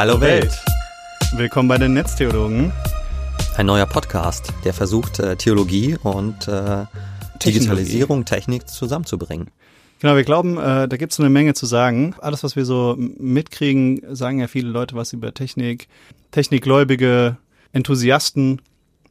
Hallo Welt. Willkommen bei den Netztheologen. Ein neuer Podcast, der versucht, äh, Theologie und äh, Digitalisierung, Technik zusammenzubringen. Genau, wir glauben, äh, da gibt es eine Menge zu sagen. Alles, was wir so mitkriegen, sagen ja viele Leute was über Technik. Technikgläubige, Enthusiasten,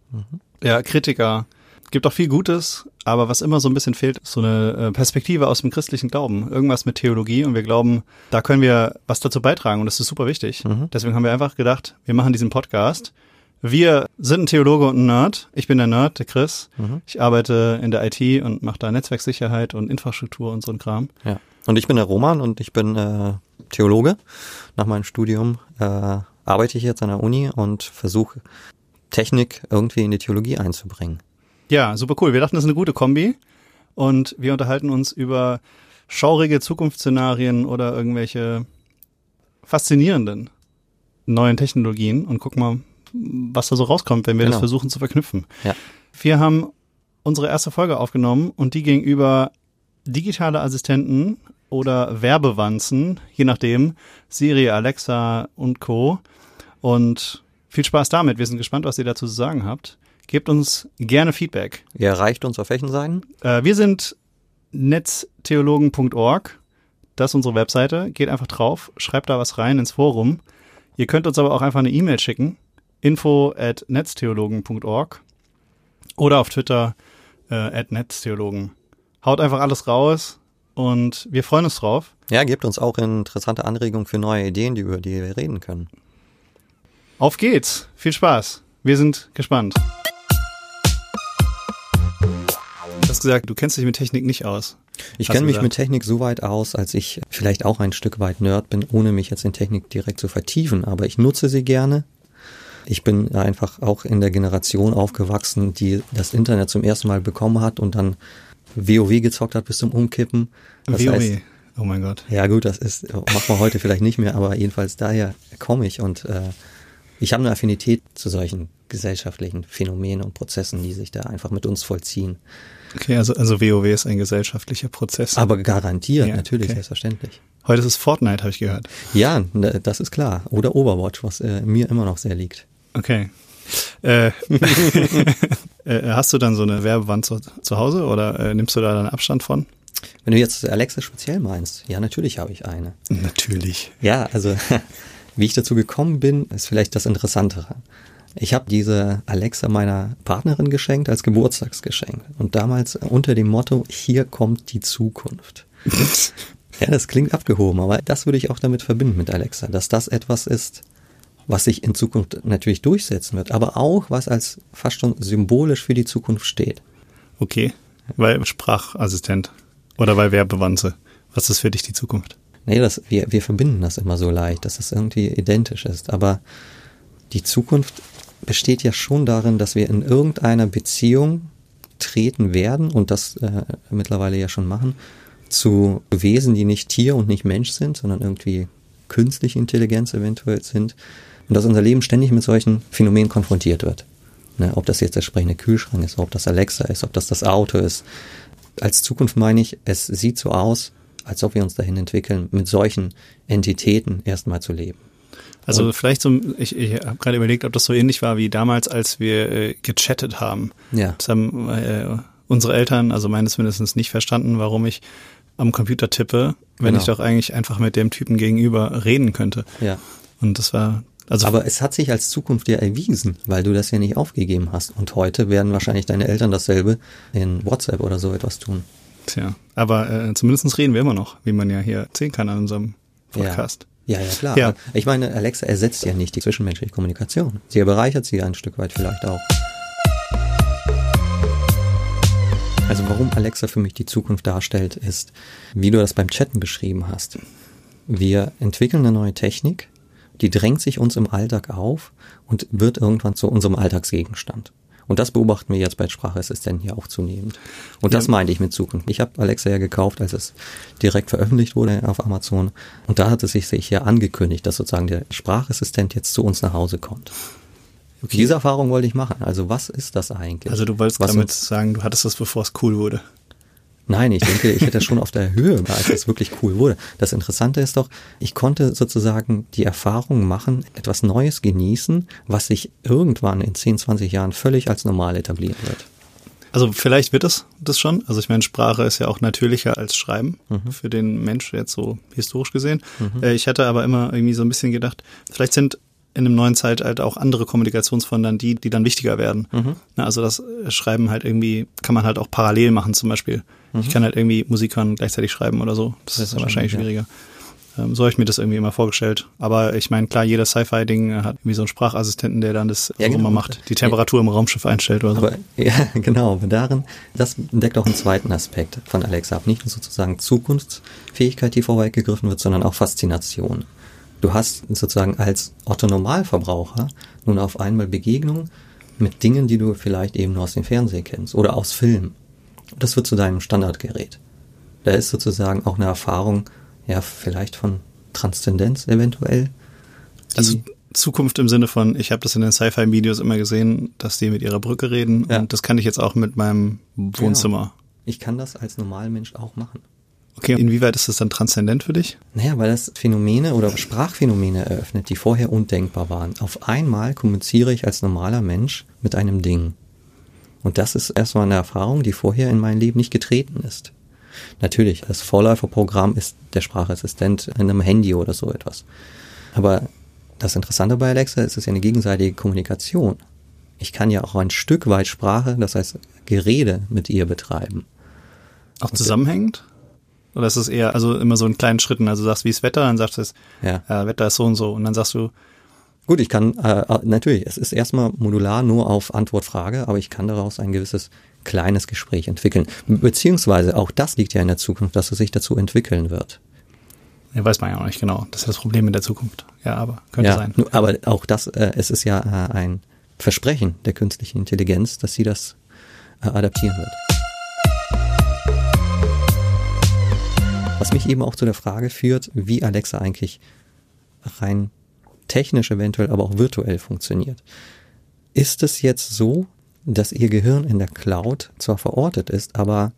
mhm. ja, Kritiker. Gibt auch viel Gutes, aber was immer so ein bisschen fehlt, ist so eine äh, Perspektive aus dem christlichen Glauben. Irgendwas mit Theologie und wir glauben, da können wir was dazu beitragen und das ist super wichtig. Mhm. Deswegen haben wir einfach gedacht, wir machen diesen Podcast. Wir sind ein Theologe und ein Nerd. Ich bin der Nerd, der Chris. Mhm. Ich arbeite in der IT und mache da Netzwerksicherheit und Infrastruktur und so ein Kram. Ja. Und ich bin der Roman und ich bin äh, Theologe. Nach meinem Studium äh, arbeite ich jetzt an der Uni und versuche Technik irgendwie in die Theologie einzubringen. Ja, super cool. Wir dachten, das ist eine gute Kombi. Und wir unterhalten uns über schaurige Zukunftsszenarien oder irgendwelche faszinierenden neuen Technologien und gucken mal, was da so rauskommt, wenn wir genau. das versuchen zu verknüpfen. Ja. Wir haben unsere erste Folge aufgenommen und die ging über digitale Assistenten oder Werbewanzen, je nachdem, Siri, Alexa und Co. Und viel Spaß damit. Wir sind gespannt, was ihr dazu zu sagen habt. Gebt uns gerne Feedback. Ihr erreicht uns auf welchen Seiten? Äh, wir sind netztheologen.org. Das ist unsere Webseite. Geht einfach drauf, schreibt da was rein ins Forum. Ihr könnt uns aber auch einfach eine E-Mail schicken. Info at netztheologen.org oder auf Twitter äh, at netztheologen. Haut einfach alles raus und wir freuen uns drauf. Ja, gebt uns auch interessante Anregungen für neue Ideen, die, über die wir reden können. Auf geht's. Viel Spaß. Wir sind gespannt. Du hast gesagt, du kennst dich mit Technik nicht aus. Ich kenne mich mit Technik so weit aus, als ich vielleicht auch ein Stück weit Nerd bin, ohne mich jetzt in Technik direkt zu vertiefen. Aber ich nutze sie gerne. Ich bin einfach auch in der Generation aufgewachsen, die das Internet zum ersten Mal bekommen hat und dann WoW gezockt hat bis zum Umkippen. Das WoW. Heißt, oh mein Gott. Ja gut, das ist macht man heute vielleicht nicht mehr, aber jedenfalls daher komme ich und äh, ich habe eine Affinität zu solchen gesellschaftlichen Phänomenen und Prozessen, die sich da einfach mit uns vollziehen. Okay, also, also WoW ist ein gesellschaftlicher Prozess. Aber garantiert, ja, natürlich, okay. selbstverständlich. Heute ist es Fortnite, habe ich gehört. Ja, ne, das ist klar. Oder Overwatch, was äh, mir immer noch sehr liegt. Okay. Äh, äh, hast du dann so eine Werbewand zu, zu Hause oder äh, nimmst du da dann Abstand von? Wenn du jetzt Alexa speziell meinst, ja, natürlich habe ich eine. Natürlich. Ja, also wie ich dazu gekommen bin, ist vielleicht das Interessantere. Ich habe diese Alexa meiner Partnerin geschenkt als Geburtstagsgeschenk und damals unter dem Motto, hier kommt die Zukunft. ja, das klingt abgehoben, aber das würde ich auch damit verbinden mit Alexa, dass das etwas ist, was sich in Zukunft natürlich durchsetzen wird, aber auch was als fast schon symbolisch für die Zukunft steht. Okay, weil Sprachassistent oder weil Werbewandte. Was ist für dich die Zukunft? Nee, das, wir, wir verbinden das immer so leicht, dass es irgendwie identisch ist. Aber die Zukunft besteht ja schon darin, dass wir in irgendeiner Beziehung treten werden und das äh, mittlerweile ja schon machen, zu Wesen, die nicht Tier und nicht Mensch sind, sondern irgendwie künstliche Intelligenz eventuell sind. Und dass unser Leben ständig mit solchen Phänomenen konfrontiert wird. Ne, ob das jetzt der sprechende Kühlschrank ist, ob das Alexa ist, ob das das Auto ist. Als Zukunft meine ich, es sieht so aus, als ob wir uns dahin entwickeln, mit solchen Entitäten erstmal zu leben. Also und vielleicht so, ich, ich habe gerade überlegt, ob das so ähnlich war wie damals, als wir äh, gechattet haben. Ja. Das haben äh, unsere Eltern, also meines mindestens, nicht verstanden, warum ich am Computer tippe, wenn genau. ich doch eigentlich einfach mit dem Typen gegenüber reden könnte. Ja. Und das war also Aber es hat sich als Zukunft ja erwiesen, weil du das ja nicht aufgegeben hast. Und heute werden wahrscheinlich deine Eltern dasselbe in WhatsApp oder so etwas tun. Tja, aber äh, zumindest reden wir immer noch, wie man ja hier sehen kann an unserem Podcast. Ja, ja, ja klar. Ja. Ich meine, Alexa ersetzt ja nicht die zwischenmenschliche Kommunikation. Sie bereichert sie ein Stück weit vielleicht auch. Also warum Alexa für mich die Zukunft darstellt, ist, wie du das beim Chatten beschrieben hast. Wir entwickeln eine neue Technik, die drängt sich uns im Alltag auf und wird irgendwann zu unserem Alltagsgegenstand. Und das beobachten wir jetzt bei Sprachassistenten hier auch zunehmend. Und das meinte ich mit Zukunft. Ich habe Alexa ja gekauft, als es direkt veröffentlicht wurde auf Amazon. Und da hat es sich, sich ja angekündigt, dass sozusagen der Sprachassistent jetzt zu uns nach Hause kommt. Okay. Diese Erfahrung wollte ich machen. Also was ist das eigentlich? Also du wolltest was damit sagen, du hattest das, bevor es cool wurde. Nein, ich denke, ich hätte schon auf der Höhe, als es wirklich cool wurde. Das Interessante ist doch, ich konnte sozusagen die Erfahrung machen, etwas Neues genießen, was sich irgendwann in 10, 20 Jahren völlig als normal etablieren wird. Also vielleicht wird es das schon. Also ich meine, Sprache ist ja auch natürlicher als Schreiben mhm. für den Mensch, jetzt so historisch gesehen. Mhm. Äh, ich hatte aber immer irgendwie so ein bisschen gedacht, vielleicht sind in einem neuen Zeitalter auch andere Kommunikationsformen dann die, die dann wichtiger werden. Mhm. Also das Schreiben halt irgendwie kann man halt auch parallel machen zum Beispiel. Mhm. Ich kann halt irgendwie Musik hören gleichzeitig schreiben oder so. Das, das ist wahrscheinlich schwieriger. Ja. Ähm, so habe ich mir das irgendwie immer vorgestellt. Aber ich meine, klar, jeder Sci-Fi-Ding hat irgendwie so einen Sprachassistenten, der dann das ja, so genau. immer macht, die Temperatur ja. im Raumschiff einstellt oder so. Aber, ja, genau. Darin, das deckt auch einen zweiten Aspekt von Alexa ab. Nicht nur sozusagen Zukunftsfähigkeit, die vorweggegriffen wird, sondern auch Faszination. Du hast sozusagen als Otto Normalverbraucher nun auf einmal Begegnung mit Dingen, die du vielleicht eben nur aus dem Fernsehen kennst oder aus Filmen. Das wird zu deinem Standardgerät. Da ist sozusagen auch eine Erfahrung, ja, vielleicht von Transzendenz eventuell. Also Zukunft im Sinne von, ich habe das in den Sci-Fi-Videos immer gesehen, dass die mit ihrer Brücke reden ja. und das kann ich jetzt auch mit meinem Wohnzimmer. Genau. Ich kann das als Normalmensch auch machen. Okay, inwieweit ist das dann transzendent für dich? Naja, weil das Phänomene oder Sprachphänomene eröffnet, die vorher undenkbar waren. Auf einmal kommuniziere ich als normaler Mensch mit einem Ding. Und das ist erstmal eine Erfahrung, die vorher in mein Leben nicht getreten ist. Natürlich, das Vorläuferprogramm ist der Sprachassistent in einem Handy oder so etwas. Aber das Interessante bei Alexa ist, es ist ja eine gegenseitige Kommunikation. Ich kann ja auch ein Stück weit Sprache, das heißt Gerede mit ihr betreiben. Auch zusammenhängend? Oder ist es eher, also immer so in kleinen Schritten? Also du sagst, wie ist Wetter, dann sagst du, ja. äh, Wetter ist so und so. Und dann sagst du. Gut, ich kann, äh, äh, natürlich, es ist erstmal modular nur auf Antwort-Frage, aber ich kann daraus ein gewisses kleines Gespräch entwickeln. Beziehungsweise auch das liegt ja in der Zukunft, dass es sich dazu entwickeln wird. Ja, weiß man ja auch nicht genau. Das ist das Problem in der Zukunft. Ja, aber könnte ja, sein. Aber auch das, äh, es ist ja äh, ein Versprechen der künstlichen Intelligenz, dass sie das äh, adaptieren wird. Was mich eben auch zu der Frage führt, wie Alexa eigentlich rein technisch eventuell, aber auch virtuell funktioniert. Ist es jetzt so, dass Ihr Gehirn in der Cloud zwar verortet ist, aber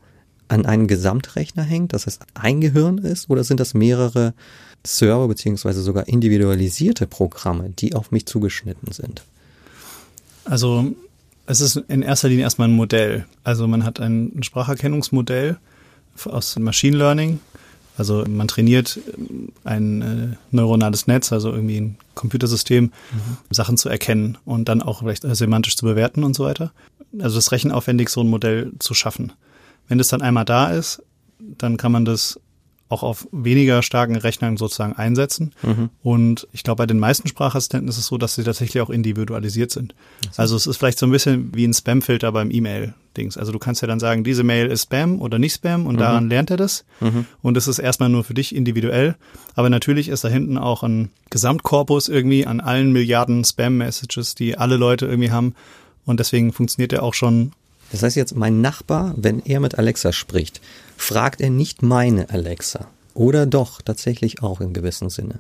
an einen Gesamtrechner hängt, dass es ein Gehirn ist, oder sind das mehrere Server beziehungsweise sogar individualisierte Programme, die auf mich zugeschnitten sind? Also es ist in erster Linie erstmal ein Modell. Also man hat ein Spracherkennungsmodell aus Machine Learning, also man trainiert ein äh, neuronales Netz, also irgendwie ein Computersystem, mhm. Sachen zu erkennen und dann auch vielleicht semantisch zu bewerten und so weiter. Also das rechenaufwendig, so ein Modell zu schaffen. Wenn das dann einmal da ist, dann kann man das auch auf weniger starken Rechnern sozusagen einsetzen. Mhm. Und ich glaube, bei den meisten Sprachassistenten ist es so, dass sie tatsächlich auch individualisiert sind. So. Also es ist vielleicht so ein bisschen wie ein Spamfilter beim E-Mail-Dings. Also du kannst ja dann sagen, diese Mail ist Spam oder nicht Spam und mhm. daran lernt er das. Mhm. Und es ist erstmal nur für dich individuell. Aber natürlich ist da hinten auch ein Gesamtkorpus irgendwie an allen Milliarden Spam-Messages, die alle Leute irgendwie haben. Und deswegen funktioniert er auch schon das heißt jetzt, mein Nachbar, wenn er mit Alexa spricht, fragt er nicht meine Alexa. Oder doch, tatsächlich auch im gewissen Sinne.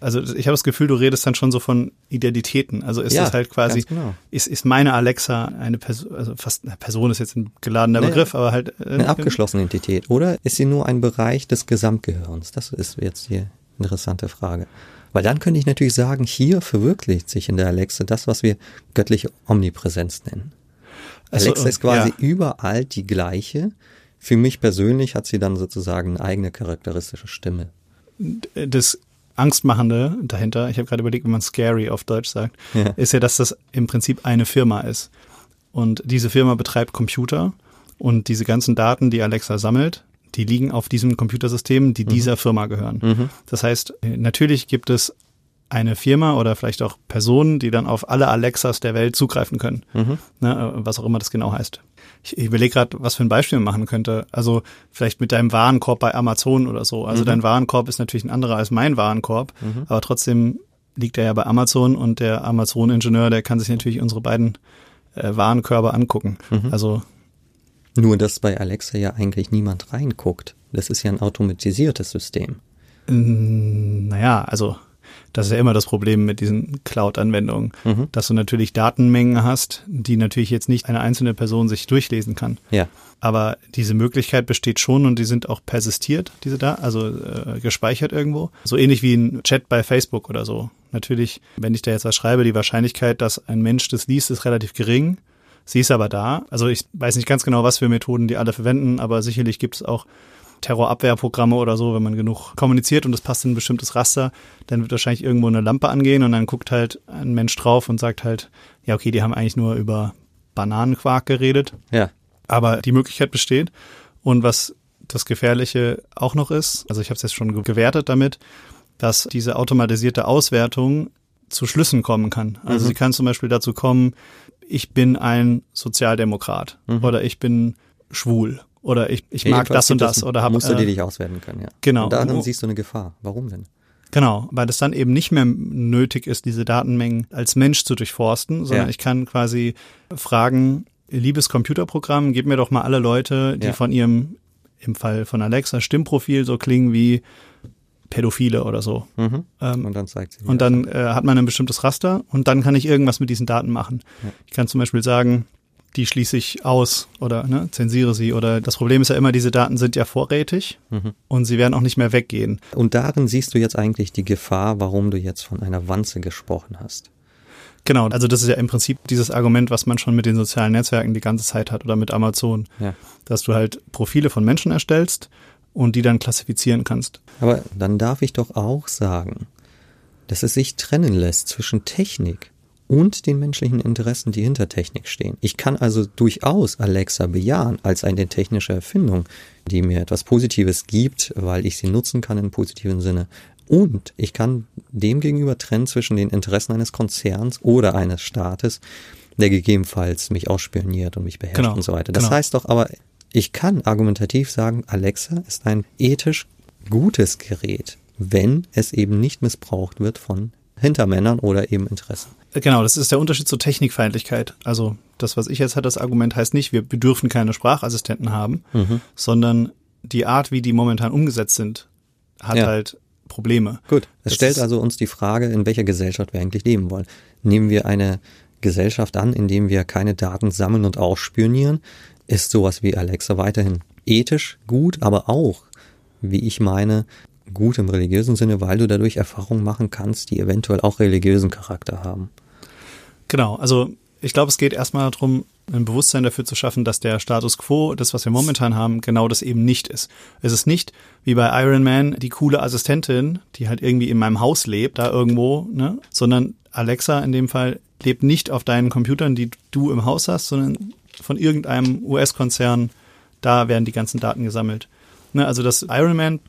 Also ich habe das Gefühl, du redest dann schon so von Identitäten. Also ist ja, das halt quasi, genau. ist, ist meine Alexa eine Person, also fast eine Person ist jetzt ein geladener naja, Begriff, aber halt. Äh, eine abgeschlossene Identität. Oder ist sie nur ein Bereich des Gesamtgehirns? Das ist jetzt die interessante Frage. Weil dann könnte ich natürlich sagen, hier verwirklicht sich in der Alexa das, was wir göttliche Omnipräsenz nennen. Alexa also, ist quasi ja. überall die gleiche. Für mich persönlich hat sie dann sozusagen eine eigene charakteristische Stimme. Das Angstmachende dahinter, ich habe gerade überlegt, wie man scary auf Deutsch sagt, ja. ist ja, dass das im Prinzip eine Firma ist. Und diese Firma betreibt Computer und diese ganzen Daten, die Alexa sammelt, die liegen auf diesem Computersystem, die mhm. dieser Firma gehören. Mhm. Das heißt, natürlich gibt es eine Firma oder vielleicht auch Personen, die dann auf alle Alexas der Welt zugreifen können. Mhm. Ne, was auch immer das genau heißt. Ich, ich überlege gerade, was für ein Beispiel man machen könnte. Also vielleicht mit deinem Warenkorb bei Amazon oder so. Also mhm. dein Warenkorb ist natürlich ein anderer als mein Warenkorb, mhm. aber trotzdem liegt er ja bei Amazon und der Amazon-Ingenieur, der kann sich natürlich unsere beiden äh, Warenkörbe angucken. Mhm. Also nur, dass bei Alexa ja eigentlich niemand reinguckt. Das ist ja ein automatisiertes System. Naja, also Das ist ja immer das Problem mit diesen Cloud-Anwendungen, Mhm. dass du natürlich Datenmengen hast, die natürlich jetzt nicht eine einzelne Person sich durchlesen kann. Ja. Aber diese Möglichkeit besteht schon und die sind auch persistiert, diese da, also äh, gespeichert irgendwo. So ähnlich wie ein Chat bei Facebook oder so. Natürlich, wenn ich da jetzt was schreibe, die Wahrscheinlichkeit, dass ein Mensch das liest, ist relativ gering. Sie ist aber da. Also ich weiß nicht ganz genau, was für Methoden die alle verwenden, aber sicherlich gibt es auch Terrorabwehrprogramme oder so, wenn man genug kommuniziert und das passt in ein bestimmtes Raster, dann wird wahrscheinlich irgendwo eine Lampe angehen und dann guckt halt ein Mensch drauf und sagt halt, ja, okay, die haben eigentlich nur über Bananenquark geredet, Ja. aber die Möglichkeit besteht. Und was das Gefährliche auch noch ist, also ich habe es jetzt schon ge- gewertet damit, dass diese automatisierte Auswertung zu Schlüssen kommen kann. Also Mhm. sie kann zum Beispiel dazu kommen, ich bin ein Sozialdemokrat Mhm. oder ich bin schwul oder ich, ich mag das und es das oder habe Muster, die äh, dich auswerten können, ja. genau. Und darin Oh. siehst du eine Gefahr. Warum denn? Genau, weil es dann eben nicht mehr nötig ist, diese Datenmengen als Mensch zu durchforsten, sondern Ja. ich kann quasi fragen, liebes Computerprogramm, gib mir doch mal alle Leute, die Ja. von ihrem, im Fall von Alexa, Stimmprofil so klingen wie Pädophile oder so. Mhm. Ähm, Und dann zeigt sie dir und dann äh, hat man ein bestimmtes Raster und dann kann ich irgendwas mit diesen Daten machen. Ja. Ich kann zum Beispiel sagen, die schließe ich aus oder ne, zensiere sie. Oder das Problem ist ja immer, diese Daten sind ja vorrätig Mhm. und sie werden auch nicht mehr weggehen. Und darin siehst du jetzt eigentlich die Gefahr, warum du jetzt von einer Wanze gesprochen hast. Genau, also das ist ja im Prinzip dieses Argument, was man schon mit den sozialen Netzwerken die ganze Zeit hat oder mit Amazon, Ja. dass du halt Profile von Menschen erstellst und die dann klassifizieren kannst. Aber dann darf ich doch auch sagen, dass es sich trennen lässt zwischen Technik und den menschlichen Interessen, die hinter Technik stehen. Ich kann also durchaus Alexa bejahen als eine technische Erfindung, die mir etwas Positives gibt, weil ich sie nutzen kann im positiven Sinne. Und ich kann demgegenüber trennen zwischen den Interessen eines Konzerns oder eines Staates, der gegebenenfalls mich ausspioniert und mich beherrscht Genau, und so weiter. Das genau. heißt doch aber, ich kann argumentativ sagen, Alexa ist ein ethisch gutes Gerät, wenn es eben nicht missbraucht wird von Hintermännern oder eben Interessen. Genau, das ist der Unterschied zur Technikfeindlichkeit. Also das, was ich jetzt hatte, das Argument heißt nicht, wir dürfen keine Sprachassistenten haben, Mhm. sondern die Art, wie die momentan umgesetzt sind, hat Ja. halt Probleme. Gut, es stellt also uns die Frage, in welcher Gesellschaft wir eigentlich leben wollen. Nehmen wir eine Gesellschaft an, in dem wir keine Daten sammeln und ausspionieren, ist sowas wie Alexa weiterhin ethisch gut, aber auch, wie ich meine, gut im religiösen Sinne, weil du dadurch Erfahrungen machen kannst, die eventuell auch religiösen Charakter haben. Genau, also ich glaube, es geht erstmal darum, ein Bewusstsein dafür zu schaffen, dass der Status quo, das, was wir momentan haben, genau das eben nicht ist. Es ist nicht wie bei Iron Man die coole Assistentin, die halt irgendwie in meinem Haus lebt, da irgendwo, ne? sondern Alexa in dem Fall lebt nicht auf deinen Computern, die du im Haus hast, sondern von irgendeinem US-Konzern, da werden die ganzen Daten gesammelt. Ne? Also das Iron Man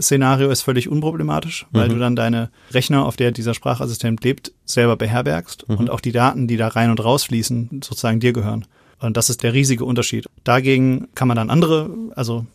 Szenario ist völlig unproblematisch, weil Mhm. du dann deine Rechner, auf der dieser Sprachassistent lebt, selber beherbergst Mhm. und auch die Daten, die da rein und rausfließen, sozusagen dir gehören. Und das ist der riesige Unterschied. Dagegen kann man dann andere, also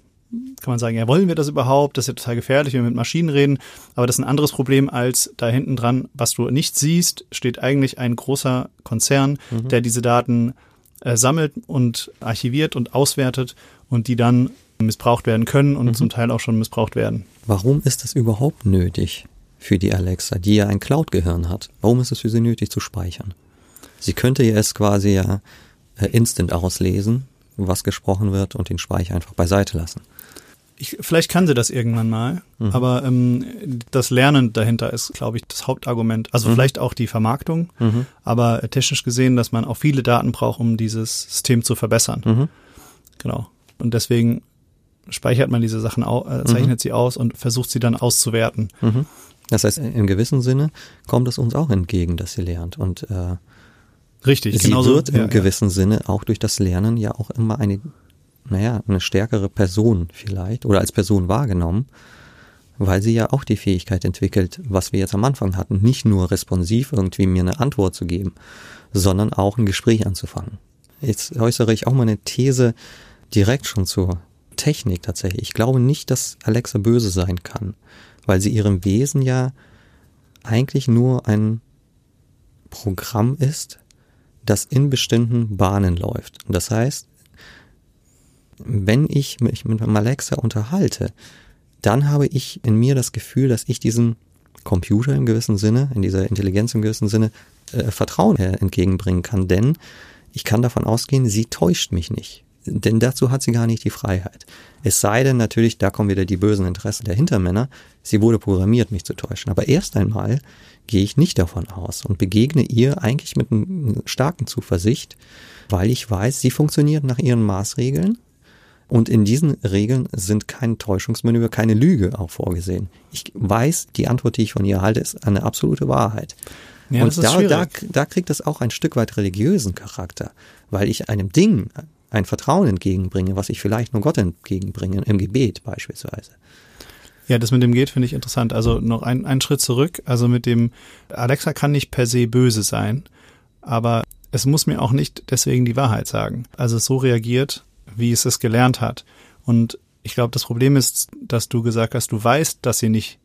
kann man sagen, ja, wollen wir das überhaupt? Das ist ja total gefährlich, wenn wir mit Maschinen reden. Aber das ist ein anderes Problem als da hinten dran, was du nicht siehst, steht eigentlich ein großer Konzern, Mhm. der diese Daten äh, sammelt und archiviert und auswertet und die dann missbraucht werden können und Mhm. zum Teil auch schon missbraucht werden. Warum ist das überhaupt nötig für die Alexa, die ja ein Cloud-Gehirn hat? Warum ist es für sie nötig zu speichern? Sie könnte ja es quasi ja äh, instant auslesen, was gesprochen wird und den Speicher einfach beiseite lassen. Ich, vielleicht kann sie das irgendwann mal, Mhm. aber ähm, das Lernen dahinter ist, glaube ich, das Hauptargument. Also Mhm. vielleicht auch die Vermarktung, Mhm. aber technisch gesehen, dass man auch viele Daten braucht, um dieses System zu verbessern. Mhm. Genau. Und deswegen speichert man diese Sachen, äh, zeichnet sie aus und versucht sie dann auszuwerten. Mhm. Das heißt, im gewissen Sinne kommt es uns auch entgegen, dass sie lernt. Und äh, Richtig, sie genauso. wird im ja, ja. gewissen Sinne auch durch das Lernen ja auch immer eine, naja, eine stärkere Person vielleicht oder als Person wahrgenommen, weil sie ja auch die Fähigkeit entwickelt, was wir jetzt am Anfang hatten, nicht nur responsiv irgendwie mir eine Antwort zu geben, sondern auch ein Gespräch anzufangen. Jetzt äußere ich auch mal eine These direkt schon zur Technik tatsächlich. Ich glaube nicht, dass Alexa böse sein kann, weil sie ihrem Wesen ja eigentlich nur ein Programm ist, das in bestimmten Bahnen läuft. Das heißt, wenn ich mich mit Alexa unterhalte, dann habe ich in mir das Gefühl, dass ich diesen Computer im gewissen Sinne, in dieser Intelligenz im gewissen Sinne, äh, Vertrauen äh, entgegenbringen kann. Denn ich kann davon ausgehen, sie täuscht mich nicht. Denn dazu hat sie gar nicht die Freiheit. Es sei denn natürlich, da kommen wieder die bösen Interessen der Hintermänner, sie wurde programmiert, mich zu täuschen. Aber erst einmal gehe ich nicht davon aus und begegne ihr eigentlich mit einer starken Zuversicht, weil ich weiß, sie funktioniert nach ihren Maßregeln und in diesen Regeln sind kein Täuschungsmanöver, keine Lüge auch vorgesehen. Ich weiß, die Antwort, die ich von ihr erhalte, ist eine absolute Wahrheit. Ja, und da, da, da kriegt es auch ein Stück weit religiösen Charakter, weil ich einem Ding ein Vertrauen entgegenbringe, was ich vielleicht nur Gott entgegenbringe, im Gebet beispielsweise. Ja, das mit dem geht finde ich interessant. Also noch ein, einen Schritt zurück. Also mit dem Alexa kann nicht per se böse sein, aber es muss mir auch nicht deswegen die Wahrheit sagen. Also so reagiert, wie es es gelernt hat. Und ich glaube, das Problem ist, dass du gesagt hast, du weißt, dass sie nicht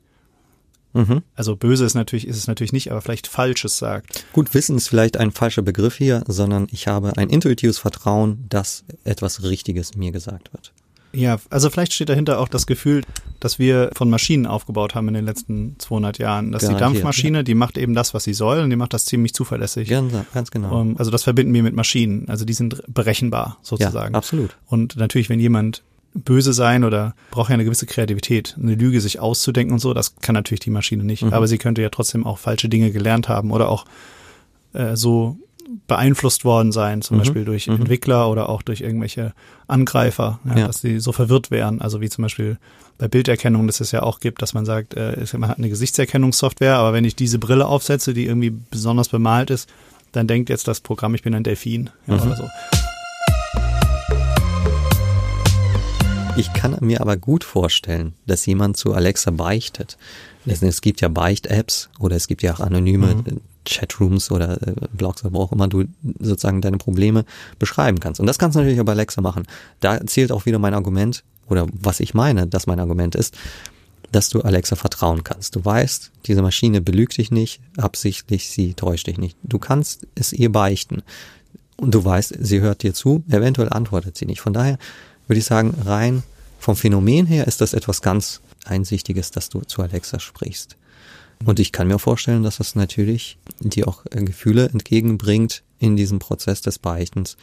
Mhm. Also böse ist natürlich, ist es natürlich nicht, aber vielleicht Falsches sagt. Gut, Wissen ist vielleicht ein falscher Begriff hier, sondern ich habe ein intuitives Vertrauen, dass etwas Richtiges mir gesagt wird. Ja, also vielleicht steht dahinter auch das Gefühl, dass wir von Maschinen aufgebaut haben in den letzten 200 Jahren. Dass Garantiert, die Dampfmaschine, ja. die macht eben das, was sie soll und die macht das ziemlich zuverlässig. Ganz, ganz genau. Um, also das verbinden wir mit Maschinen. Also die sind berechenbar sozusagen. Ja, absolut. Und natürlich, wenn jemand böse sein oder braucht ja eine gewisse Kreativität, eine Lüge sich auszudenken und so, das kann natürlich die Maschine nicht. Mhm. Aber sie könnte ja trotzdem auch falsche Dinge gelernt haben oder auch äh, so beeinflusst worden sein, zum mhm. Beispiel durch mhm. Entwickler oder auch durch irgendwelche Angreifer, ja, ja. dass sie so verwirrt wären. Also wie zum Beispiel bei Bilderkennung, dass es ja auch gibt, dass man sagt, äh, man hat eine Gesichtserkennungssoftware, aber wenn ich diese Brille aufsetze, die irgendwie besonders bemalt ist, dann denkt jetzt das Programm, ich bin ein Delfin ja, mhm. oder so. Ich kann mir aber gut vorstellen, dass jemand zu Alexa beichtet. Es gibt ja Beicht-Apps oder es gibt ja auch anonyme mhm. Chatrooms oder äh, Blogs oder wo auch immer du sozusagen deine Probleme beschreiben kannst. Und das kannst du natürlich auch bei Alexa machen. Da zählt auch wieder mein Argument oder was ich meine, dass mein Argument ist, dass du Alexa vertrauen kannst. Du weißt, diese Maschine belügt dich nicht, absichtlich, sie täuscht dich nicht. Du kannst es ihr beichten. Und du weißt, sie hört dir zu, eventuell antwortet sie nicht. Von daher würde ich sagen, rein vom Phänomen her ist das etwas ganz Einsichtiges, dass du zu Alexa sprichst. Und ich kann mir vorstellen, dass das natürlich dir auch äh, Gefühle entgegenbringt in diesem Prozess des Beichtens,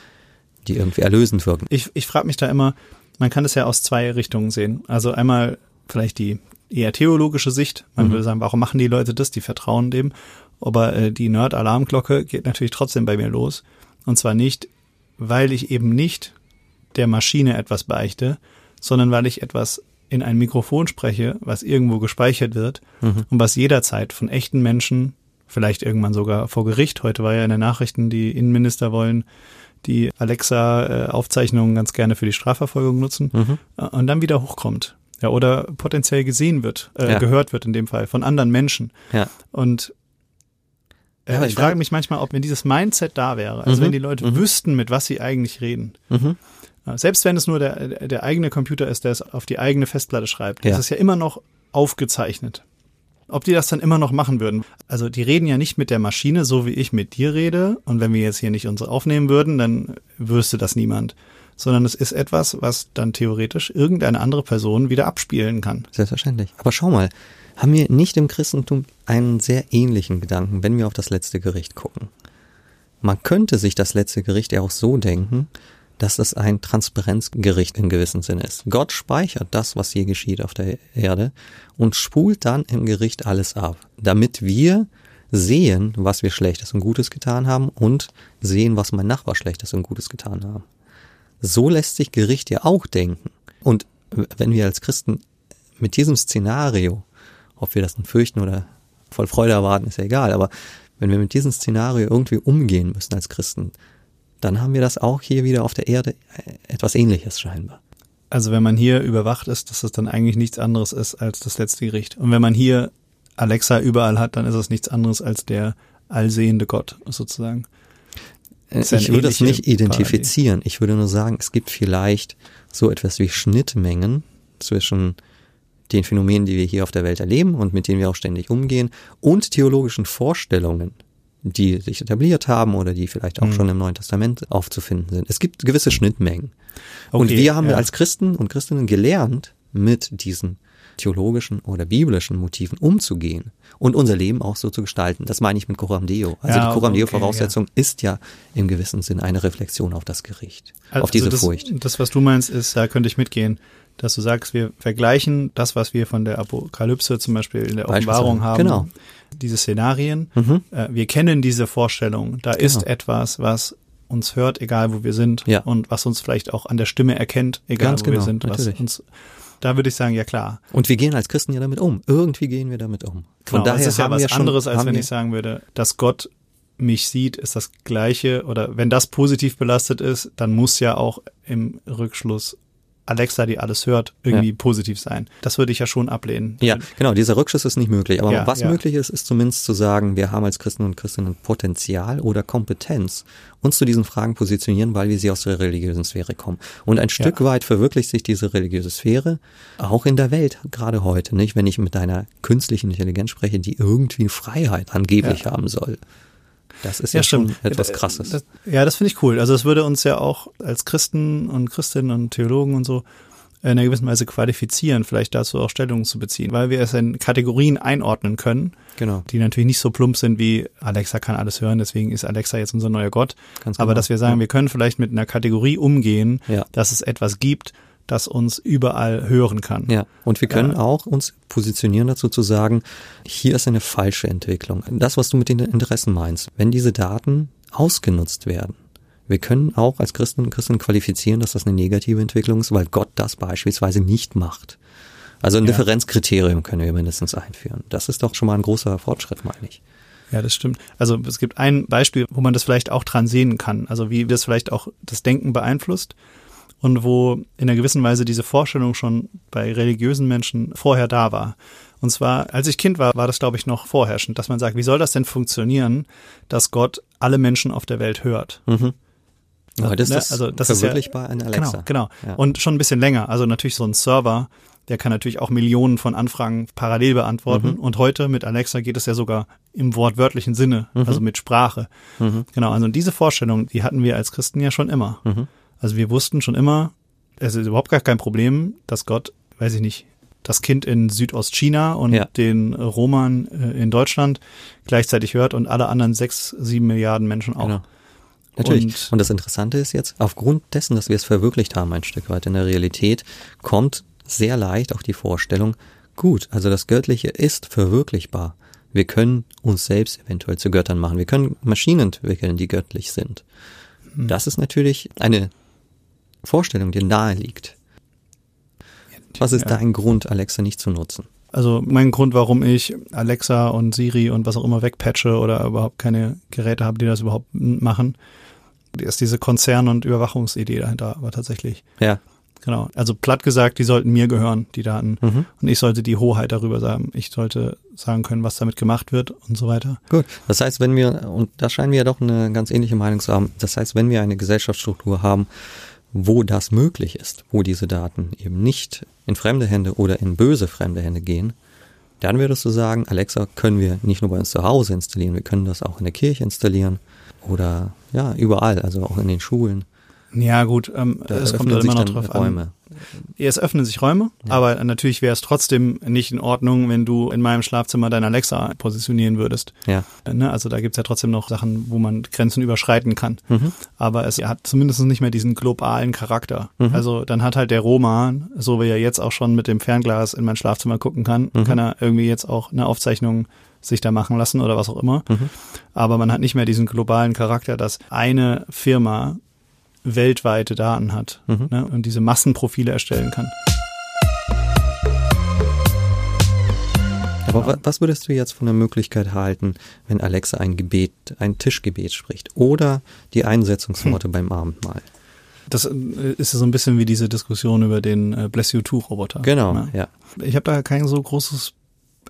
die irgendwie erlösend wirken. Ich, ich frage mich da immer, man kann es ja aus zwei Richtungen sehen. Also einmal vielleicht die eher theologische Sicht. Man mhm. würde sagen, warum machen die Leute das? Die vertrauen dem. Aber äh, die Nerd-Alarmglocke geht natürlich trotzdem bei mir los. Und zwar nicht, weil ich eben nicht der Maschine etwas beichte, sondern weil ich etwas in ein Mikrofon spreche, was irgendwo gespeichert wird mhm. und was jederzeit von echten Menschen, vielleicht irgendwann sogar vor Gericht, heute war ja in den Nachrichten, die Innenminister wollen die Alexa-Aufzeichnungen ganz gerne für die Strafverfolgung nutzen mhm. Äh, und dann wieder hochkommt. Ja, oder potenziell gesehen wird, äh, ja. gehört wird in dem Fall von anderen Menschen. Ja. Und äh, ja, ich frage mich manchmal, ob wenn dieses Mindset da wäre, also mhm. wenn die Leute mhm. wüssten, mit was sie eigentlich reden, mhm. Selbst wenn es nur der, der eigene Computer ist, der es auf die eigene Festplatte schreibt, ja. ist es ja immer noch aufgezeichnet. Ob die das dann immer noch machen würden. Also die reden ja nicht mit der Maschine, so wie ich mit dir rede. Und wenn wir jetzt hier nicht unsere aufnehmen würden, dann wüsste das niemand. Sondern es ist etwas, was dann theoretisch irgendeine andere Person wieder abspielen kann. Selbstverständlich. Aber schau mal, haben wir nicht im Christentum einen sehr ähnlichen Gedanken, wenn wir auf das letzte Gericht gucken? Man könnte sich das letzte Gericht ja auch so denken, dass es ein Transparenzgericht in gewissem Sinne ist. Gott speichert das, was hier geschieht auf der Erde und spult dann im Gericht alles ab, damit wir sehen, was wir Schlechtes und Gutes getan haben und sehen, was mein Nachbar Schlechtes und Gutes getan haben. So lässt sich Gericht ja auch denken. Und wenn wir als Christen mit diesem Szenario, ob wir das nun fürchten oder voll Freude erwarten, ist ja egal, aber wenn wir mit diesem Szenario irgendwie umgehen müssen als Christen, dann haben wir das auch hier wieder auf der Erde äh, etwas ähnliches scheinbar. Also wenn man hier überwacht ist, dass es dann eigentlich nichts anderes ist als das letzte Gericht. Und wenn man hier Alexa überall hat, dann ist es nichts anderes als der allsehende Gott sozusagen. Äh, ich würde es nicht identifizieren. Parodie. Ich würde nur sagen, es gibt vielleicht so etwas wie Schnittmengen zwischen den Phänomenen, die wir hier auf der Welt erleben und mit denen wir auch ständig umgehen und theologischen Vorstellungen, die sich etabliert haben oder die vielleicht auch mhm. schon im Neuen Testament aufzufinden sind. Es gibt gewisse Schnittmengen. Okay, und wir haben ja. als Christen und Christinnen gelernt, mit diesen theologischen oder biblischen Motiven umzugehen und unser Leben auch so zu gestalten. Das meine ich mit Coram Deo. Also Ja, die Coram Deo okay, Voraussetzung ist ja im gewissen Sinn eine Reflexion auf das Gericht, Also auf diese das, Furcht. Das, was du meinst, ist, da könnte ich mitgehen, dass du sagst, wir vergleichen das, was wir von der Apokalypse zum Beispiel in der. Offenbarung haben, Genau. Diese Szenarien. Mhm. Äh, wir kennen diese Vorstellung. Da ist Genau. etwas, was uns hört, egal wo wir sind, Ja. und was uns vielleicht auch an der Stimme erkennt, egal Ganz wo wir genau, sind. Was natürlich. uns, da würde ich sagen, ja klar. Und wir gehen als Christen ja damit um. Irgendwie gehen wir damit um. Von Genau, daher es ist ja was wir schon, anderes, als wenn wir, ich sagen würde, dass Gott mich sieht, ist das Gleiche. Oder wenn das positiv belastet ist, dann muss ja auch im Rückschluss Alexa, die alles hört, irgendwie positiv sein. Das würde ich ja schon ablehnen. Ja, genau, dieser Rückschluss ist nicht möglich. Aber Ja, was ja. möglich ist, ist zumindest zu sagen, wir haben als Christen und Christinnen Potenzial oder Kompetenz, uns zu diesen Fragen positionieren, weil wir sie aus der religiösen Sphäre kommen. Und ein Stück weit verwirklicht sich diese religiöse Sphäre auch in der Welt, gerade heute, nicht? Wenn ich mit einer künstlichen Intelligenz spreche, die irgendwie Freiheit angeblich haben soll. Das ist ja, schon etwas Krasses. Das, ja, das finde ich cool. Also es würde uns ja auch als Christen und Christinnen und Theologen und so in einer gewissen Weise qualifizieren, vielleicht dazu auch Stellung zu beziehen, weil wir es in Kategorien einordnen können, genau. die natürlich nicht so plump sind wie Alexa kann alles hören, deswegen ist Alexa jetzt unser neuer Gott. Ganz Aber genau. dass wir sagen, Ja. wir können vielleicht mit einer Kategorie umgehen, Ja. dass es etwas gibt, das uns überall hören kann. Ja, und wir können Ja. auch uns positionieren dazu zu sagen, hier ist eine falsche Entwicklung. Das, was du mit den Interessen meinst, wenn diese Daten ausgenutzt werden. Wir können auch als Christen und Christen qualifizieren, dass das eine negative Entwicklung ist, weil Gott das beispielsweise nicht macht. Also ein Ja. Differenzkriterium können wir mindestens einführen. Das ist doch schon mal ein großer Fortschritt, meine ich. Ja, das stimmt. Also es gibt ein Beispiel, wo man das vielleicht auch dran sehen kann, also wie das vielleicht auch das Denken beeinflusst und wo in einer gewissen Weise diese Vorstellung schon bei religiösen Menschen vorher da war. Und zwar, als ich Kind war, war das, glaube ich, noch vorherrschend, dass man sagt, wie soll das denn funktionieren, dass Gott alle Menschen auf der Welt hört? Mhm. Heute ist Ne? das, Also das ist ja- verwirklichbar in Alexa. Genau, genau. Ja. Und schon ein bisschen länger. Also natürlich so ein Server, der kann natürlich auch Millionen von Anfragen parallel beantworten. Mhm. Und heute mit Alexa geht es ja sogar im wortwörtlichen Sinne, Mhm. also mit Sprache. Genau, also diese Vorstellung, die hatten wir als Christen ja schon immer. Also wir wussten schon immer, es ist überhaupt gar kein Problem, dass Gott, weiß ich nicht, das Kind in Südostchina und Ja. den Roman äh, in Deutschland gleichzeitig hört und alle anderen sechs, sieben Milliarden Menschen auch. Genau. Natürlich. Und- Und, das Interessante ist jetzt, aufgrund dessen, dass wir es verwirklicht haben, ein Stück weit in der Realität, kommt sehr leicht auch die Vorstellung, gut, also das Göttliche ist verwirklichbar. Wir können uns selbst eventuell zu Göttern machen. Wir können Maschinen entwickeln, die göttlich sind. Hm. Das ist natürlich eine Vorstellung, die nahe liegt. Was ist Ja. dein Grund, Alexa nicht zu nutzen? Also mein Grund, warum ich Alexa und Siri und was auch immer wegpatche oder überhaupt keine Geräte habe, die das überhaupt machen, ist diese Konzern- und Überwachungsidee dahinter, aber tatsächlich. Ja. Genau. Also platt gesagt, die sollten mir gehören, die Daten. Mhm. Und ich sollte die Hoheit darüber sagen. Ich sollte sagen können, was damit gemacht wird und so weiter. Gut. Das heißt, wenn wir, und da scheinen wir ja doch eine ganz ähnliche Meinung zu haben, das heißt, wenn wir eine Gesellschaftsstruktur haben, wo das möglich ist, wo diese Daten eben nicht in fremde Hände oder in böse fremde Hände gehen, dann würdest du sagen, Alexa können wir nicht nur bei uns zu Hause installieren, wir können das auch in der Kirche installieren oder ja, überall, also auch in den Schulen. Ja, gut, ähm, Da es kommt dann immer noch drauf an. Räume. Ja, Es öffnen sich Räume, aber natürlich wäre es trotzdem nicht in Ordnung, wenn du in meinem Schlafzimmer dein Alexa positionieren würdest. Ja. Äh, Ne? Also da gibt's ja trotzdem noch Sachen, wo man Grenzen überschreiten kann. Mhm. Aber es hat zumindest nicht mehr diesen globalen Charakter. Mhm. Also dann hat halt der Roman, so wie er jetzt auch schon mit dem Fernglas in mein Schlafzimmer gucken kann, Mhm. kann er irgendwie jetzt auch eine Aufzeichnung sich da machen lassen oder was auch immer. Mhm. Aber man hat nicht mehr diesen globalen Charakter, dass eine Firma weltweite Daten hat Mhm. ne? und diese Massenprofile erstellen kann. Aber wa- was würdest du jetzt von der Möglichkeit halten, wenn Alexa ein Gebet, ein Tischgebet spricht oder die Einsetzungsworte Hm. beim Abendmahl? Das äh, ist ja so ein bisschen wie diese Diskussion über den äh, Bless You Too Roboter. Genau, ne? ja. Ich habe da kein so großes,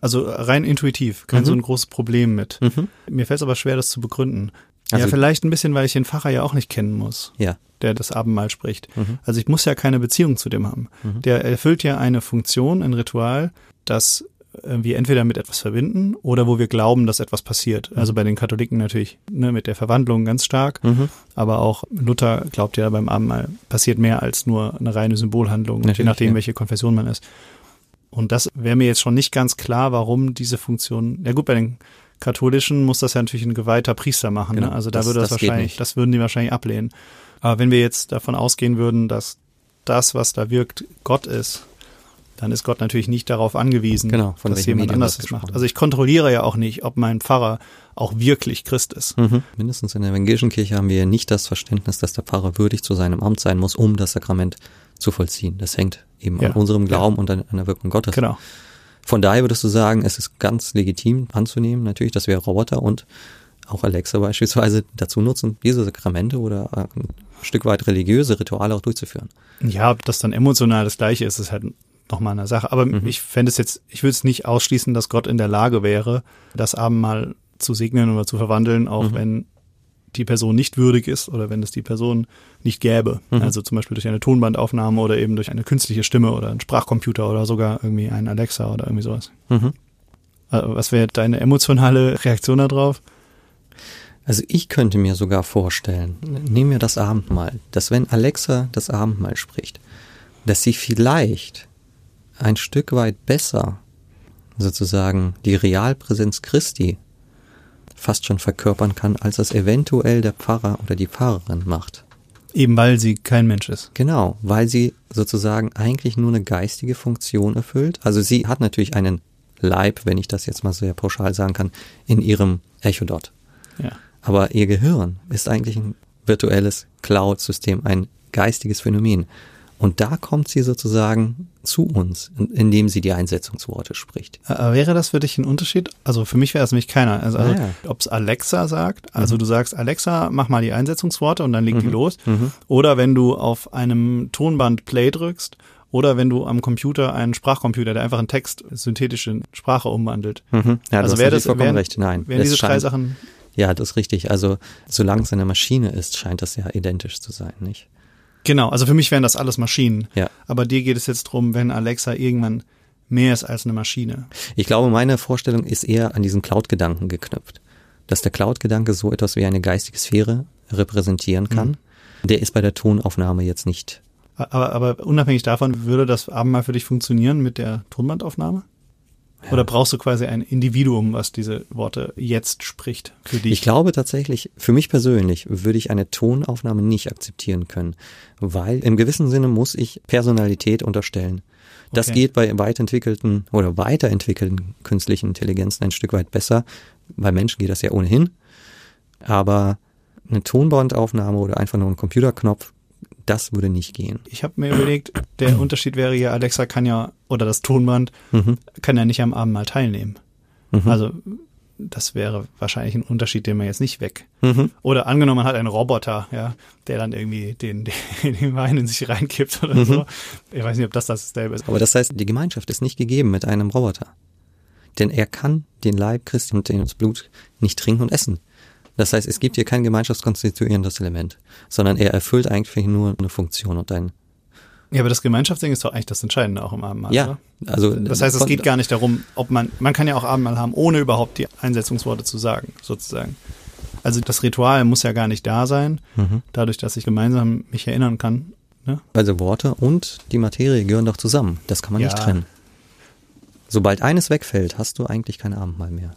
also rein intuitiv, kein Mhm. so ein großes Problem mit. Mhm. Mir fällt es aber schwer, das zu begründen. Also- ja, vielleicht ein bisschen, weil ich den Pfarrer ja auch nicht kennen muss, Ja. der das Abendmahl spricht. Mhm. Also ich muss ja keine Beziehung zu dem haben. Mhm. Der erfüllt ja eine Funktion, ein Ritual, das wir entweder mit etwas verbinden oder wo wir glauben, dass etwas passiert. Also bei den Katholiken natürlich ne, mit der Verwandlung ganz stark, Mhm. aber auch Luther glaubt ja beim Abendmahl passiert mehr als nur eine reine Symbolhandlung, je nachdem, ja. welche Konfession man ist. Und das wäre mir jetzt schon nicht ganz klar, warum diese Funktion, ja gut, bei den katholischen muss das ja natürlich ein geweihter Priester machen. Genau, ne? Also da das- würde das, das wahrscheinlich, das würden die wahrscheinlich ablehnen. Aber wenn wir jetzt davon ausgehen würden, dass das, was da wirkt, Gott ist, dann ist Gott natürlich nicht darauf angewiesen, Genau, dass jemand Medium anders das macht. Also ich kontrolliere ja auch nicht, ob mein Pfarrer auch wirklich Christ ist. Mhm. Mindestens in der evangelischen Kirche haben wir nicht das Verständnis, dass der Pfarrer würdig zu seinem Amt sein muss, um das Sakrament zu vollziehen. Das hängt eben Ja. an unserem Glauben und an, an der Wirkung Gottes. Genau. Von daher würdest du sagen, es ist ganz legitim anzunehmen, natürlich, dass wir Roboter und auch Alexa beispielsweise dazu nutzen, diese Sakramente oder ein Stück weit religiöse Rituale auch durchzuführen. Ja, ob das dann emotional das gleiche ist, ist halt nochmal eine Sache. Aber Mhm. ich fände es jetzt, ich würde es nicht ausschließen, dass Gott in der Lage wäre, das Abendmahl zu segnen oder zu verwandeln, auch Mhm. wenn die Person nicht würdig ist oder wenn es die Person nicht gäbe. Mhm. Also zum Beispiel durch eine Tonbandaufnahme oder eben durch eine künstliche Stimme oder einen Sprachcomputer oder sogar irgendwie ein Alexa oder irgendwie sowas. Mhm. Äh, Was wäre deine emotionale Reaktion darauf? Also ich könnte mir sogar vorstellen, nehmen wir das Abendmahl, dass wenn Alexa das Abendmahl spricht, dass sie vielleicht ein Stück weit besser sozusagen die Realpräsenz Christi fast schon verkörpern kann, als das eventuell der Pfarrer oder die Pfarrerin macht. Eben weil sie kein Mensch ist. Genau, weil sie sozusagen eigentlich nur eine geistige Funktion erfüllt. Also sie hat natürlich einen Leib, wenn ich das jetzt mal sehr pauschal sagen kann, in ihrem Echodot. Ja. Aber ihr Gehirn ist eigentlich ein virtuelles Cloud-System, ein geistiges Phänomen. Und da kommt sie sozusagen zu uns, in- indem sie die Einsetzungsworte spricht. Äh, wäre das für dich ein Unterschied? Also für mich wäre es nämlich keiner. Also, also ob es Alexa sagt, also du sagst Alexa, mach mal die Einsetzungsworte und dann legt die los. Mhm. Oder wenn du auf einem Tonband Play drückst oder wenn du am Computer einen Sprachcomputer, der einfach einen Text synthetisch in Sprache umwandelt. Mhm. Ja, also wäre das vollkommen wären, recht. Nein, wären es diese drei Sachen Ja, das ist richtig. Also solange es eine Maschine ist, scheint das ja identisch zu sein, nicht? Genau, also für mich wären das alles Maschinen. Ja. Aber dir geht es jetzt drum, wenn Alexa irgendwann mehr ist als eine Maschine. Ich glaube, meine Vorstellung ist eher an diesen Cloud-Gedanken geknüpft. Dass der Cloud-Gedanke so etwas wie eine geistige Sphäre repräsentieren kann. Der ist bei der Tonaufnahme jetzt nicht. Aber, aber unabhängig davon, würde das Abendmahl für dich funktionieren mit der Tonbandaufnahme? Oder brauchst du quasi ein Individuum, was diese Worte jetzt spricht für dich? Ich glaube tatsächlich, für mich persönlich würde ich eine Tonaufnahme nicht akzeptieren können, weil im gewissen Sinne muss ich Personalität unterstellen. Das Okay. geht bei weiterentwickelten oder weiterentwickelten künstlichen Intelligenzen ein Stück weit besser. Bei Menschen geht das ja ohnehin. Aber eine Tonbandaufnahme oder einfach nur ein Computerknopf, das würde nicht gehen. Ich habe mir überlegt, der Unterschied wäre ja, Alexa kann ja, oder das Tonband Mhm. kann ja nicht am Abendmahl teilnehmen. Mhm. Also das wäre wahrscheinlich ein Unterschied, den man jetzt nicht weg. Mhm. Oder angenommen, man hat einen Roboter, ja, der dann irgendwie den, den, den Wein in sich reinkippt oder Mhm. so. Ich weiß nicht, ob das dasselbe ist. Aber das heißt, die Gemeinschaft ist nicht gegeben mit einem Roboter. Denn er kann den Leib Christi und das Blut nicht trinken und essen. Das heißt, es gibt hier kein gemeinschaftskonstituierendes Element, sondern er erfüllt eigentlich nur eine Funktion und ein, Ja, aber das Gemeinschaftsding ist doch eigentlich das Entscheidende auch im Abendmahl. ja, Oder? also. Das heißt, es geht gar nicht darum, ob man, man kann ja auch Abendmahl haben, ohne überhaupt die Einsetzungsworte zu sagen, sozusagen. Also das Ritual muss ja gar nicht da sein, Mhm. dadurch, dass ich gemeinsam mich erinnern kann. Ne? Also Worte und die Materie gehören doch zusammen. Das kann man nicht Ja. trennen. Sobald eines wegfällt, hast du eigentlich kein Abendmahl mehr.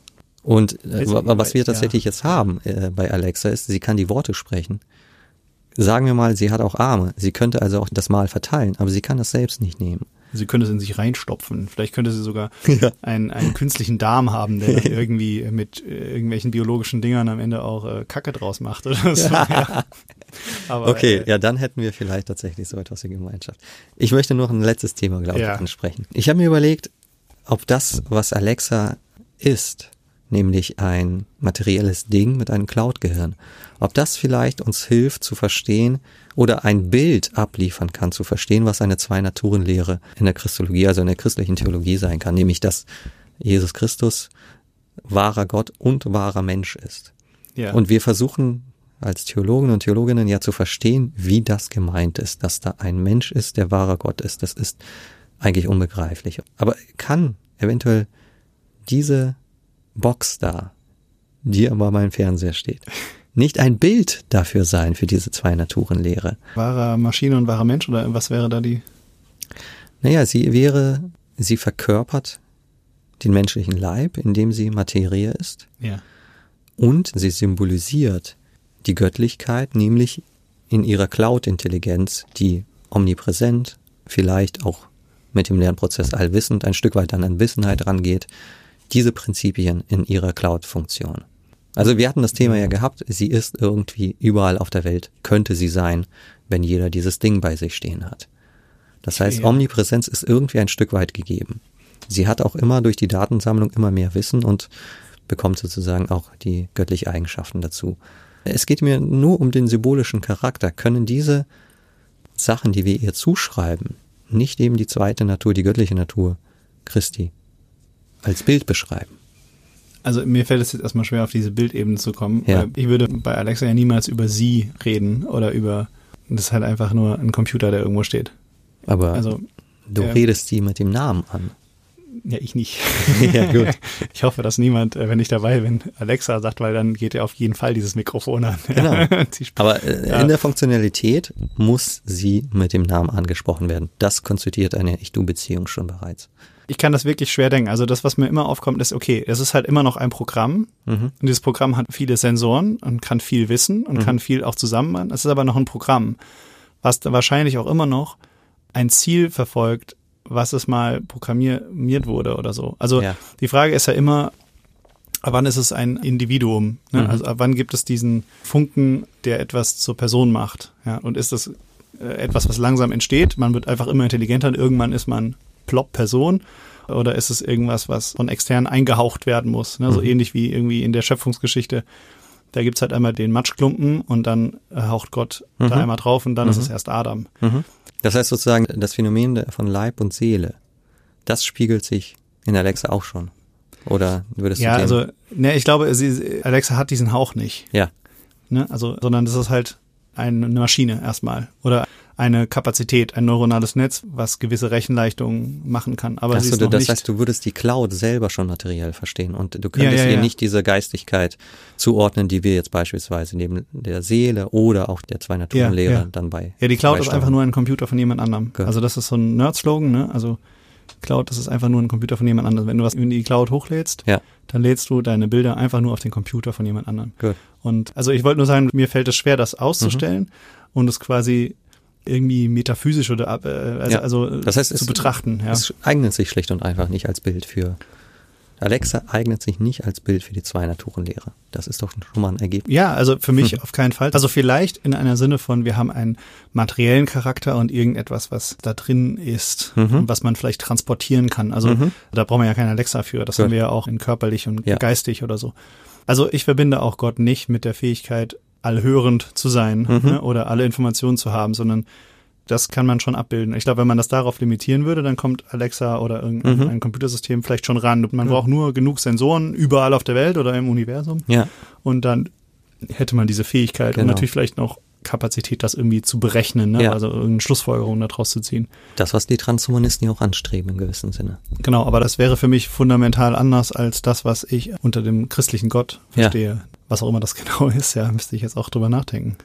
Und äh, was wir ja. tatsächlich jetzt haben äh, bei Alexa ist, sie kann die Worte sprechen. Sagen wir mal, sie hat auch Arme. Sie könnte also auch das Mahl verteilen, aber sie kann das selbst nicht nehmen. Sie könnte es in sich reinstopfen. Vielleicht könnte sie sogar Ja. einen, einen künstlichen Darm haben, der irgendwie mit äh, irgendwelchen biologischen Dingern am Ende auch äh, Kacke draus macht oder so. Ja. Aber, Okay, äh, ja, dann hätten wir vielleicht tatsächlich so etwas wie Gemeinschaft. Ich möchte noch ein letztes Thema, glaube Ja. ich, ansprechen. Ich habe mir überlegt, ob das, was Alexa ist, nämlich ein materielles Ding mit einem Cloud-Gehirn, ob das vielleicht uns hilft zu verstehen oder ein Bild abliefern kann, zu verstehen, was eine Zwei-Naturen-Lehre in der Christologie, also in der christlichen Theologie sein kann, nämlich dass Jesus Christus wahrer Gott und wahrer Mensch ist. ja. Und wir versuchen als Theologen und Theologinnen ja zu verstehen, wie das gemeint ist, dass da ein Mensch ist, der wahrer Gott ist. Das ist eigentlich unbegreiflich. Aber kann eventuell diese Box da, die aber mein Fernseher steht, nicht ein Bild dafür sein, für diese Zwei-Naturen-Lehre? wahrer Maschine und wahrer Mensch oder was wäre da die? Naja, sie wäre sie verkörpert den menschlichen Leib, indem sie Materie ist. Ja. Und sie symbolisiert die Göttlichkeit, nämlich in ihrer Cloud-Intelligenz, die omnipräsent, vielleicht auch mit dem Lernprozess allwissend ein Stück weit an Anwissenheit rangeht, diese Prinzipien in ihrer Cloud-Funktion. Also wir hatten das Thema ja gehabt, sie ist irgendwie überall auf der Welt, könnte sie sein, wenn jeder dieses Ding bei sich stehen hat. Das heißt, Ja. Omnipräsenz ist irgendwie ein Stück weit gegeben. Sie hat auch immer durch die Datensammlung immer mehr Wissen und bekommt sozusagen auch die göttlichen Eigenschaften dazu. Es geht mir nur um den symbolischen Charakter. Können diese Sachen, die wir ihr zuschreiben, nicht eben die zweite Natur, die göttliche Natur Christi als Bild beschreiben? Also mir fällt es jetzt erstmal schwer, auf diese Bildebene zu kommen. Ja. Ich würde bei Alexa ja niemals über sie reden oder über, das ist halt einfach nur ein Computer, der irgendwo steht. Aber Also, du ähm, redest sie mit dem Namen an. ja, ich nicht. ja, gut. Ich hoffe, dass niemand, äh, wenn ich dabei bin, Alexa sagt, weil dann geht ja auf jeden Fall dieses Mikrofon an. Genau. Aber äh, Ja. in der Funktionalität muss sie mit dem Namen angesprochen werden. Das konstituiert eine Ich-Du-Beziehung schon bereits. Ich kann das wirklich schwer denken. Also das, was mir immer aufkommt, ist, okay, es ist halt immer noch ein Programm Mhm. und dieses Programm hat viele Sensoren und kann viel wissen und kann viel auch zusammen. Es ist aber noch ein Programm, was wahrscheinlich auch immer noch ein Ziel verfolgt, was es mal programmiert wurde oder so. Also Ja. die Frage ist ja immer, ab wann ist es ein Individuum? Ne? Mhm. Also ab wann gibt es diesen Funken, der etwas zur Person macht? Ja? Und ist das äh, etwas, was langsam entsteht? Man wird einfach immer intelligenter und irgendwann ist man plopp Person. Oder ist es irgendwas, was von extern eingehaucht werden muss? Ne? So Mhm. ähnlich wie irgendwie in der Schöpfungsgeschichte. Da gibt's halt einmal den Matschklumpen und dann äh, haucht Gott da Mhm. einmal drauf und dann ist Mhm. es erst Adam. Mhm. Das heißt sozusagen, das Phänomen von Leib und Seele, das spiegelt sich in Alexa auch schon. Oder würdest Ja, du dem, also, ne, ich glaube, sie, Alexa hat diesen Hauch nicht. ja, ne? Also, sondern das ist halt eine Maschine erstmal oder eine Kapazität, ein neuronales Netz, was gewisse Rechenleistungen machen kann. Aber Achso, ist du- das heißt, du würdest die Cloud selber schon materiell verstehen und du könntest ja, ihr ja. nicht diese Geistigkeit zuordnen, die wir jetzt beispielsweise neben der Seele oder auch der zwei Naturenlehre Ja, ja. dann bei. ja, die Cloud ist einfach nur ein Computer von jemand anderem. Gut. Also das ist so ein Nerd-Slogan, ne? Also Cloud, das ist einfach nur ein Computer von jemand anderem. Wenn du was in die Cloud hochlädst, Ja. dann lädst du deine Bilder einfach nur auf den Computer von jemand anderem. Gut. Und also ich wollte nur sagen, mir fällt es schwer, das auszustellen und es quasi irgendwie metaphysisch oder ab- äh, also, Ja. also Das heißt, zu es- betrachten. Ja. Es eignet sich schlicht und einfach nicht als Bild für. Alexa eignet sich nicht als Bild für die zwei Naturenlehre. Das ist doch schon mal ein Ergebnis. Ja, also für mich Hm. auf keinen Fall. Also vielleicht in einer Sinne von, wir haben einen materiellen Charakter und irgendetwas, was da drin ist, Mhm. und was man vielleicht transportieren kann. Also Mhm. da brauchen wir ja keine Alexa für. Das Gut. haben wir ja auch in körperlich und Ja. geistig oder so. Also ich verbinde auch Gott nicht mit der Fähigkeit, allhörend zu sein Mhm. ne, oder alle Informationen zu haben, sondern das kann man schon abbilden. Ich glaube, wenn man das darauf limitieren würde, dann kommt Alexa oder irgendein Mhm. Computersystem vielleicht schon ran. Man braucht nur genug Sensoren überall auf der Welt oder im Universum Ja, und dann hätte man diese Fähigkeit und Genau. natürlich vielleicht noch Kapazität, das irgendwie zu berechnen, ne? Ja. also irgendeine Schlussfolgerung daraus zu ziehen. das, was die Transhumanisten ja auch anstreben im gewissen Sinne. Genau, aber das wäre für mich fundamental anders als das, was ich unter dem christlichen Gott Ja. Was auch immer das genau ist, ja, müsste ich jetzt auch drüber nachdenken.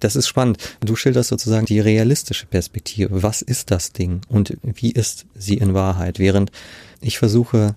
Das ist spannend. Du schilderst sozusagen die realistische Perspektive. Was ist das Ding und wie ist sie in Wahrheit? Während ich versuche,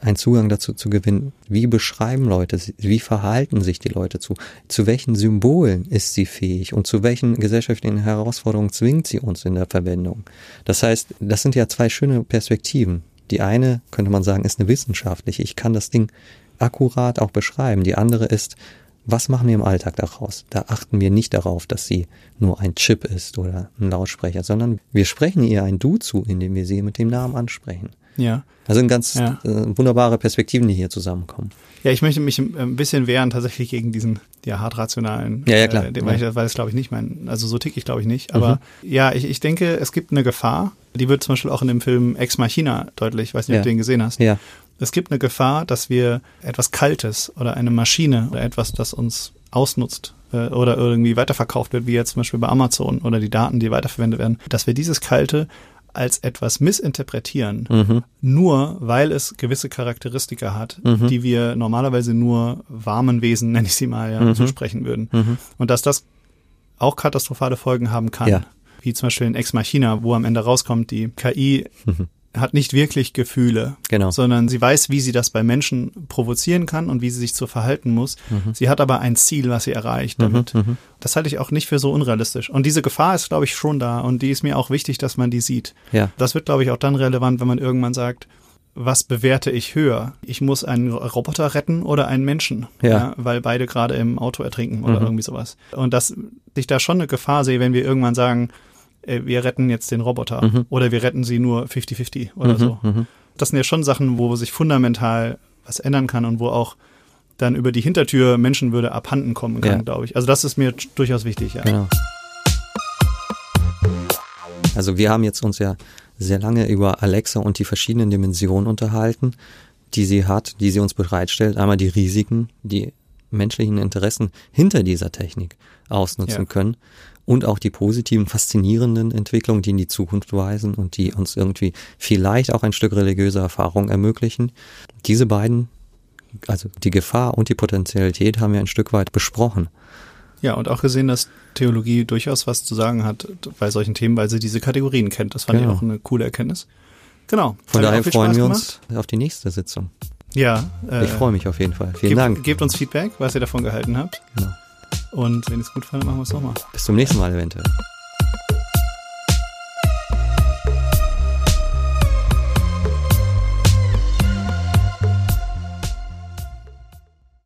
einen Zugang dazu zu gewinnen, wie beschreiben Leute wie verhalten sich die Leute zu, zu welchen Symbolen ist sie fähig und zu welchen gesellschaftlichen Herausforderungen zwingt sie uns in der Verwendung. Das heißt, das sind ja zwei schöne Perspektiven. Die eine, könnte man sagen, ist eine wissenschaftliche. Ich kann das Ding akkurat auch beschreiben. Die andere ist, was machen wir im Alltag daraus? Da achten wir nicht darauf, dass sie nur ein Chip ist oder ein Lautsprecher, sondern wir sprechen ihr ein Du zu, indem wir sie mit dem Namen ansprechen. Ja. Also sind ganz Ja. äh, wunderbare Perspektiven, die hier zusammenkommen. Ja, ich möchte mich ein ein bisschen wehren tatsächlich gegen diesen ja hart rationalen. Ja, ja, klar. Äh, weil, Ja. ich, weil das glaube ich nicht mein, also so tick ich glaube ich nicht. Aber ja, ich, ich denke, es gibt eine Gefahr. Die wird zum Beispiel auch in dem Film Ex Machina deutlich. Ich weiß nicht, Ja. ob du den gesehen hast. Ja, Es gibt eine Gefahr, dass wir etwas Kaltes oder eine Maschine oder etwas, das uns ausnutzt äh, oder irgendwie weiterverkauft wird, wie jetzt zum Beispiel bei Amazon oder die Daten, die weiterverwendet werden, dass wir dieses Kalte als etwas missinterpretieren, mhm. nur weil es gewisse Charakteristika hat, Mhm. die wir normalerweise nur warmen Wesen, nenne ich sie mal, ja, Mhm. zusprechen würden. Mhm. Und dass das auch katastrophale Folgen haben kann. Ja. Wie zum Beispiel in Ex Machina, wo am Ende rauskommt, die KI Mhm. Hat nicht wirklich Gefühle, Genau. sondern sie weiß, wie sie das bei Menschen provozieren kann und wie sie sich zu verhalten muss. Sie hat aber ein Ziel, was sie erreicht damit. Das halte ich auch nicht für so unrealistisch. Und diese Gefahr ist, glaube ich, schon da und die ist mir auch wichtig, dass man die sieht. Ja. Das wird, glaube ich, auch dann relevant, wenn man irgendwann sagt, was bewerte ich höher? Ich muss einen Roboter retten oder einen Menschen, Ja. weil beide gerade im Auto ertrinken oder irgendwie sowas. Und dass ich da schon eine Gefahr sehe, wenn wir irgendwann sagen, äh, wir retten jetzt den Roboter oder wir retten sie nur 50-50 oder so. Das sind ja schon Sachen, wo sich fundamental was ändern kann und wo auch dann über die Hintertür Menschenwürde abhanden kommen kann, Ja. glaube ich. Also das ist mir durchaus wichtig, ja. Genau. Also wir haben jetzt uns ja sehr lange über Alexa und die verschiedenen Dimensionen unterhalten, die sie hat, die sie uns bereitstellt. Einmal die Risiken, die menschlichen Interessen hinter dieser Technik ausnutzen Ja. können und auch die positiven, faszinierenden Entwicklungen, die in die Zukunft weisen und die uns irgendwie vielleicht auch ein Stück religiöse Erfahrung ermöglichen. Diese beiden, also die Gefahr und die Potenzialität haben wir ein Stück weit besprochen. Ja, und auch gesehen, dass Theologie durchaus was zu sagen hat bei solchen Themen, weil sie diese Kategorien kennt. Das fand Genau. ich auch eine coole Erkenntnis. Genau. Von daher freuen Spaß wir gemacht. uns auf die nächste Sitzung. Ja, äh, Ich freue mich auf jeden Fall. Vielen gebt, Dank. Gebt uns Feedback, was ihr davon gehalten habt. Genau. Und wenn es gut fand, machen wir es nochmal. Bis zum nächsten Mal eventuell.